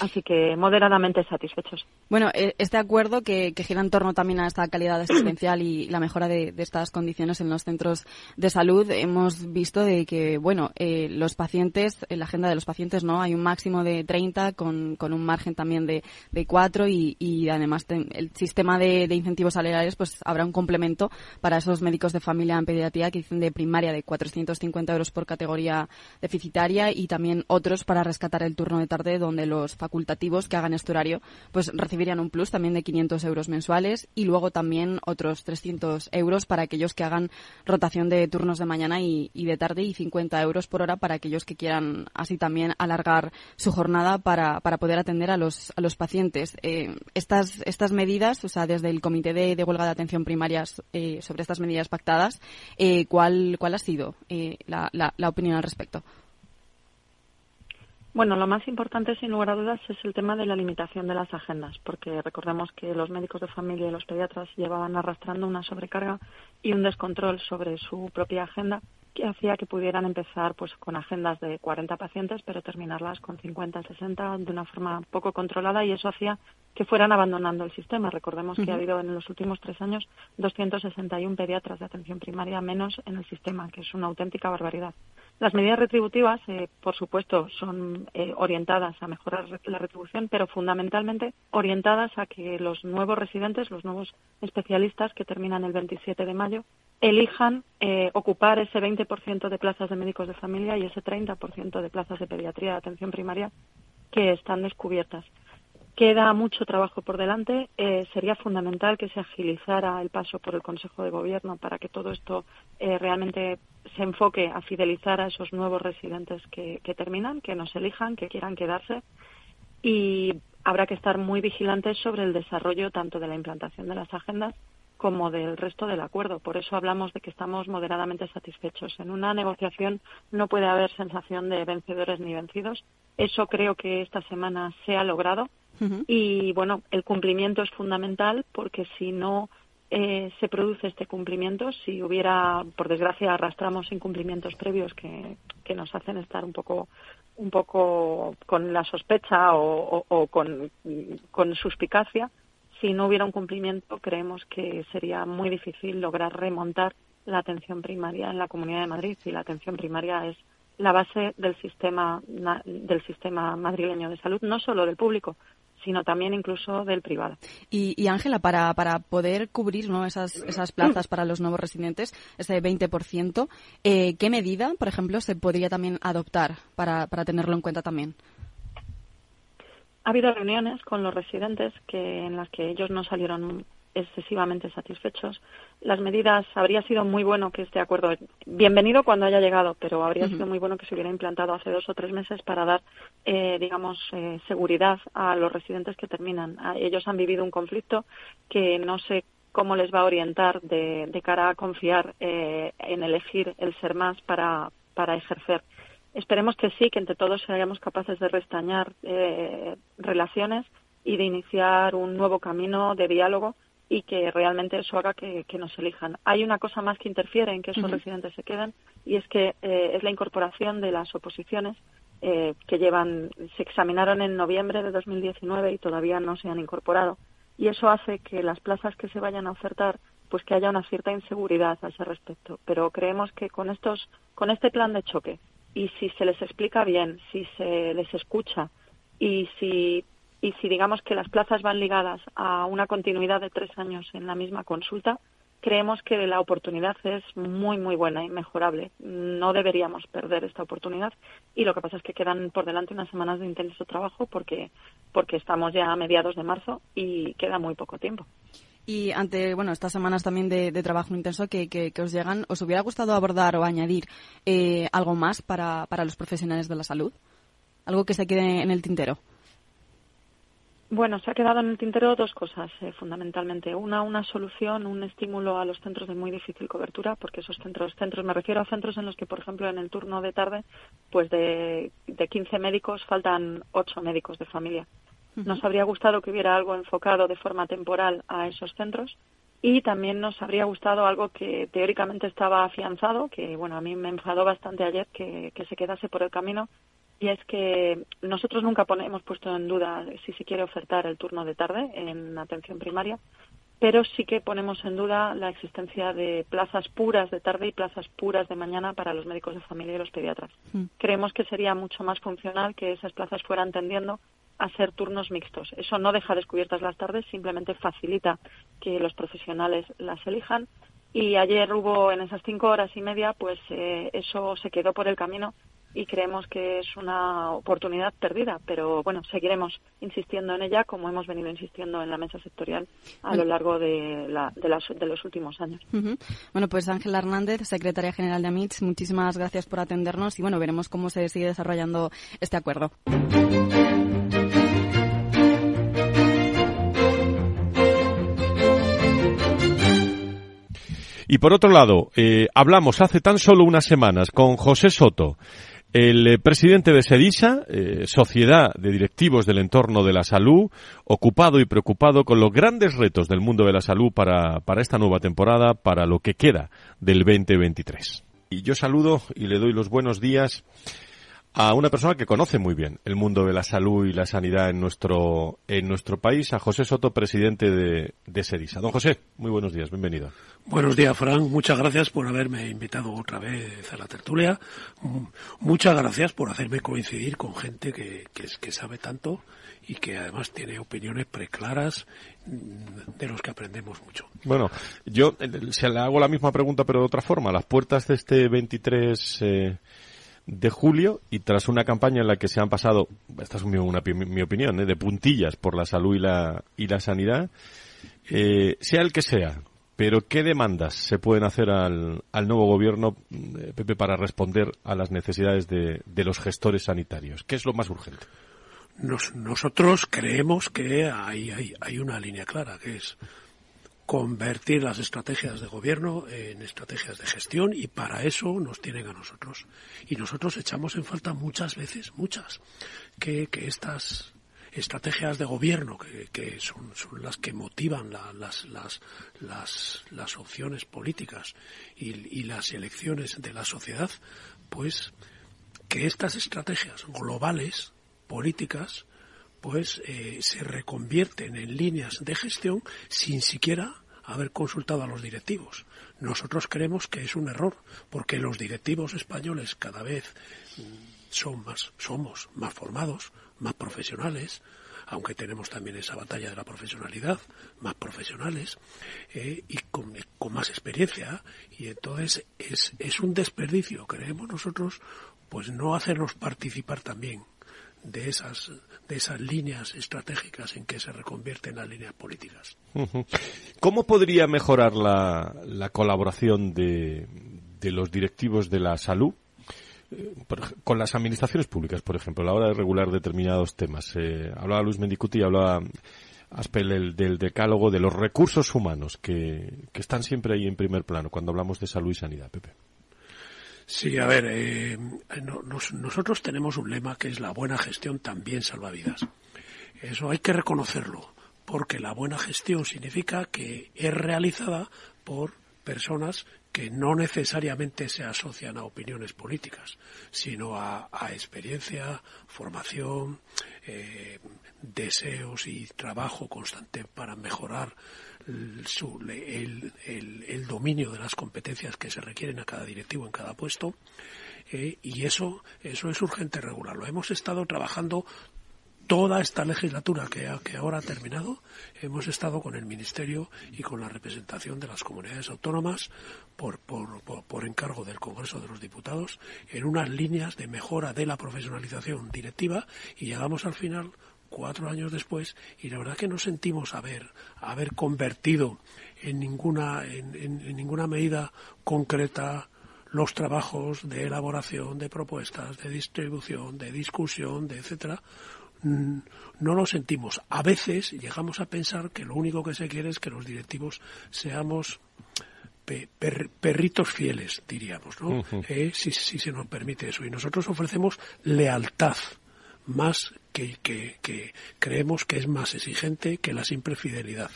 Así que moderadamente satisfechos. Bueno, e, este acuerdo que, que, gira en torno también a esta calidad asistencial y la mejora de, de, estas condiciones en los centros de salud, hemos visto de que, bueno, eh, los pacientes, en la agenda de los pacientes, ¿no? Hay un máximo de 30 con, con un margen también de, de 4 y, y además el sistema de, de, incentivos salariales, pues habrá un complemento para esos médicos de familia en pediatría que dicen de primaria de 450 euros por categoría deficitaria y también otros para rescatar el turno de tarde donde los los facultativos que hagan este horario pues recibirían un plus también de 500 euros mensuales y luego también otros 300 euros para aquellos que hagan rotación de turnos de mañana y, de tarde y 50 euros por hora para aquellos que quieran así también alargar su jornada para, para poder atender a los, a los pacientes. Eh, estas, estas medidas, o sea, desde el Comité de, de Huelga de Atención Primaria eh, sobre estas medidas pactadas, eh, ¿cuál, ¿cuál ha sido la, la, la opinión al respecto? Bueno, lo más importante, sin lugar a dudas, es el tema de la limitación de las agendas, porque recordemos que los médicos de familia y los pediatras llevaban arrastrando una sobrecarga y un descontrol sobre su propia agenda que hacía que pudieran empezar pues con agendas de 40 pacientes, pero terminarlas con 50, 60 de una forma poco controlada y eso hacía que fueran abandonando el sistema. Recordemos uh -huh. que ha habido en los últimos tres años 261 pediatras de atención primaria menos en el sistema, que es una auténtica barbaridad. Las medidas retributivas, eh, por supuesto, son eh, orientadas a mejorar la retribución, pero fundamentalmente orientadas a que los nuevos residentes, los nuevos especialistas que terminan el 27 de mayo, elijan eh, ocupar ese 20% de plazas de médicos de familia y ese 30% de plazas de pediatría de atención primaria que están descubiertas. Queda mucho trabajo por delante. Eh, sería fundamental que se agilizara el paso por el Consejo de Gobierno para que todo esto eh, realmente se enfoque a fidelizar a esos nuevos residentes que, que terminan, que nos elijan, que quieran quedarse. Y habrá que estar muy vigilantes sobre el desarrollo tanto de la implantación de las agendas como del resto del acuerdo. Por eso hablamos de que estamos moderadamente satisfechos. En una negociación no puede haber sensación de vencedores ni vencidos. Eso creo que esta semana se ha logrado Y bueno, el cumplimiento es fundamental porque si no eh, se produce este cumplimiento, si hubiera, por desgracia, arrastramos incumplimientos previos que, que nos hacen estar un poco un poco con la sospecha o con, con suspicacia, si no hubiera un cumplimiento, creemos que sería muy difícil lograr remontar la atención primaria en la Comunidad de Madrid. Y la atención primaria es la base del sistema del sistema madrileño de salud, no solo del público, sino también incluso del privado. Y Ángela, para, para poder cubrir ¿no? esas, esas plazas para los nuevos residentes, ese 20%, eh, ¿qué medida, por ejemplo, se podría también adoptar para, para tenerlo en cuenta también? Ha habido reuniones con los residentes que, en las que ellos no salieron excesivamente satisfechos. Las medidas, habría sido muy bueno que este acuerdo, bienvenido cuando haya llegado, pero habría sido muy bueno que se hubiera implantado hace dos o tres meses para dar, eh, digamos, eh, seguridad a los residentes que terminan. ellos han vivido un conflicto que no sé cómo les va a orientar de, cara a confiar eh, en elegir el ser más para, para ejercer. Esperemos que sí, que entre todos seamos capaces de restañar relaciones y de iniciar un nuevo camino de diálogo y que realmente eso haga que, nos elijan. Hay una cosa más que interfiere en que esos residentes se queden y es que eh, es la incorporación de las oposiciones eh, que llevan, se examinaron en noviembre de 2019 y todavía no se han incorporado. Y eso hace que las plazas que se vayan a ofertar, pues que haya una cierta inseguridad a ese respecto. Pero creemos que con estos, con este plan de choque y si se les explica bien, si se les escucha y si y si digamos que las plazas van ligadas a una continuidad de tres años en la misma consulta, creemos que la oportunidad es muy, muy buena y mejorable. No deberíamos perder esta oportunidad y lo que pasa es que quedan por delante unas semanas de intenso trabajo porque, porque estamos ya a mediados de marzo y queda muy poco tiempo. Y ante bueno estas semanas también de, trabajo intenso que, que, os llegan, ¿os hubiera gustado abordar o añadir eh, algo más para, para los profesionales de la salud? ¿Algo que se quede en el tintero? Bueno, se ha quedado en el tintero dos cosas, eh, fundamentalmente. Una, una solución, un estímulo a los centros de muy difícil cobertura, porque esos centros, centros, me refiero a centros en los que, por ejemplo, en el turno de tarde, pues de, de 15 médicos faltan 8 médicos de familia. Nos habría gustado que hubiera algo enfocado de forma temporal a esos centros y también nos habría gustado algo que teóricamente estaba afianzado, que bueno, a mí me enfadó bastante ayer que, que se quedase por el camino, y es que nosotros nunca hemos puesto en duda si se quiere ofertar el turno de tarde en atención primaria, pero sí que ponemos en duda la existencia de plazas puras de tarde y plazas puras de mañana para los médicos de familia y los pediatras. Mm. Creemos que sería mucho más funcional que esas plazas fueran tendiendo a ser turnos mixtos. Eso no deja descubiertas las tardes, simplemente facilita que los profesionales las elijan. Y ayer hubo en esas cinco horas y media, pues eh, eso se quedó por el camino y creemos que es una oportunidad perdida, pero bueno, seguiremos insistiendo en ella como hemos venido insistiendo en la mesa sectorial a lo largo de, la, de, las, de los últimos años. Bueno, pues Ángela Hernández, secretaria general de AMITS, muchísimas gracias por atendernos y bueno, veremos cómo se sigue desarrollando este acuerdo. Y por otro lado, eh, hablamos hace tan solo unas semanas con José Soto, el eh, presidente de SEDISA, eh, Sociedad de Directivos del Entorno de la Salud, ocupado y preocupado con los grandes retos del mundo de la salud para, para esta nueva temporada, para lo que queda del 2023. Y yo saludo y le doy los buenos días a una persona que conoce muy bien el mundo de la salud y la sanidad en nuestro, en nuestro país, a José Soto, presidente de, de SEDISA. Don José, muy buenos días, bienvenido. Buenos días, Fran. Muchas gracias por haberme invitado otra vez a la tertulia. Muchas gracias por hacerme coincidir con gente que, que, sabe tanto y que además tiene opiniones preclaras de los que aprendemos mucho. Bueno, yo se le hago la misma pregunta pero de otra forma. Las puertas de este 23 eh, de julio y tras una campaña en la que se han pasado, esta es mi, mi opinión, eh, de puntillas por la salud y la, y la sanidad, eh, sea el que sea, pero ¿qué demandas se pueden hacer al, al nuevo gobierno, eh, Pepe, para responder a las necesidades de, de, los gestores sanitarios? ¿Qué es lo más urgente? nosotros creemos que hay, hay, hay una línea clara, que es convertir las estrategias de gobierno en estrategias de gestión y para eso nos tienen a nosotros. Y nosotros echamos en falta muchas veces, muchas, que, que estas estrategias de gobierno que, son, las que motivan las, las, las, las, opciones políticas y, las elecciones de la sociedad, pues que estas estrategias globales, políticas, pues eh, se reconvierten en líneas de gestión sin siquiera haber consultado a los directivos. Nosotros creemos que es un error, porque los directivos españoles cada vez son más, somos más formados, más profesionales, aunque tenemos también esa batalla de la profesionalidad, más profesionales eh, y con, más experiencia. Y entonces es, un desperdicio, creemos nosotros, pues no hacernos participar también de esas de esas líneas estratégicas en que se reconvierten las líneas políticas. ¿Cómo podría mejorar la, la colaboración de, los directivos de la salud con las administraciones públicas, por ejemplo, a la hora de regular determinados temas. Eh, hablaba Luis Mendicuti y hablaba Aspel del, decálogo de los recursos humanos que, están siempre ahí en primer plano cuando hablamos de salud y sanidad, Pepe. Sí, a ver, eh, nosotros tenemos un lema que es la buena gestión también salva vidas. Eso hay que reconocerlo, porque la buena gestión significa que es realizada por personas que no necesariamente se asocian a opiniones políticas, sino a, experiencia, formación, eh, deseos y trabajo constante para mejorar el, el, dominio de las competencias que se requieren a cada directivo en cada puesto. Eh, y eso, eso es urgente regularlo. Hemos estado trabajando toda esta legislatura que, que ahora ha terminado, hemos estado con el Ministerio y con la representación de las comunidades autónomas por, por, encargo del Congreso de los Diputados en unas líneas de mejora de la profesionalización directiva y llegamos al final cuatro años después y la verdad que no sentimos haber, haber convertido en ninguna, en, en ninguna medida concreta los trabajos de elaboración de propuestas, de distribución, de discusión, de etcétera, no lo sentimos. A veces llegamos a pensar que lo único que se quiere es que los directivos seamos perritos fieles, diríamos, ¿no? Eh, si, se nos permite eso. Y nosotros ofrecemos lealtad, más que, que creemos que es más exigente que la simple fidelidad.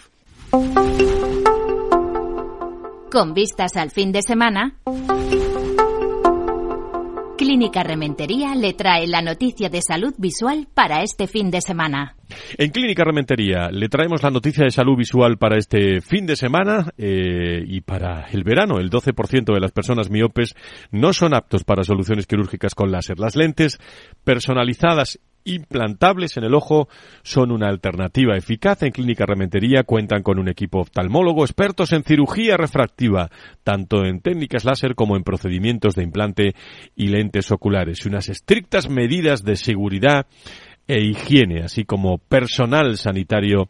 Con vistas al fin de semana. Clínica Rementería le trae la noticia de salud visual para este fin de semana. En Clínica Rementería le traemos la noticia de salud visual para este fin de semana eh, y para el verano. El 12% de las personas miopes no son aptos para soluciones quirúrgicas con láser. Las lentes personalizadas implantables en el ojo son una alternativa eficaz. En Clínica Rementería cuentan con un equipo oftalmólogo expertos en cirugía refractiva, tanto en técnicas láser como en procedimientos de implante y lentes oculares y unas estrictas medidas de seguridad e higiene, así como personal sanitario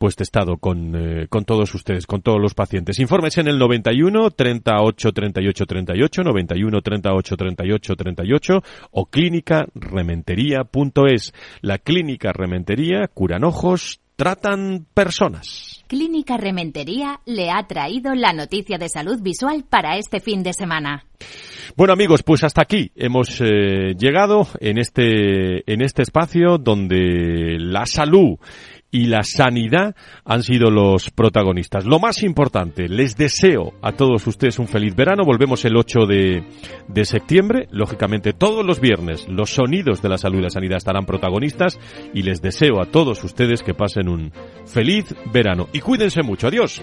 pues testado con, eh, con todos ustedes, con todos los pacientes. Informes en el 91 38 38 38, 91 38 38 38 o clínicarementería.es. La clínica Rementería curan ojos, tratan personas. Clínica Rementería le ha traído la noticia de salud visual para este fin de semana. Bueno amigos, pues hasta aquí hemos eh, llegado en este en este espacio donde la salud y la sanidad han sido los protagonistas. Lo más importante, les deseo a todos ustedes un feliz verano. Volvemos el 8 de, de, septiembre. Lógicamente, todos los viernes los sonidos de la salud y la sanidad estarán protagonistas y les deseo a todos ustedes que pasen un feliz verano. Y cuídense mucho. Adiós.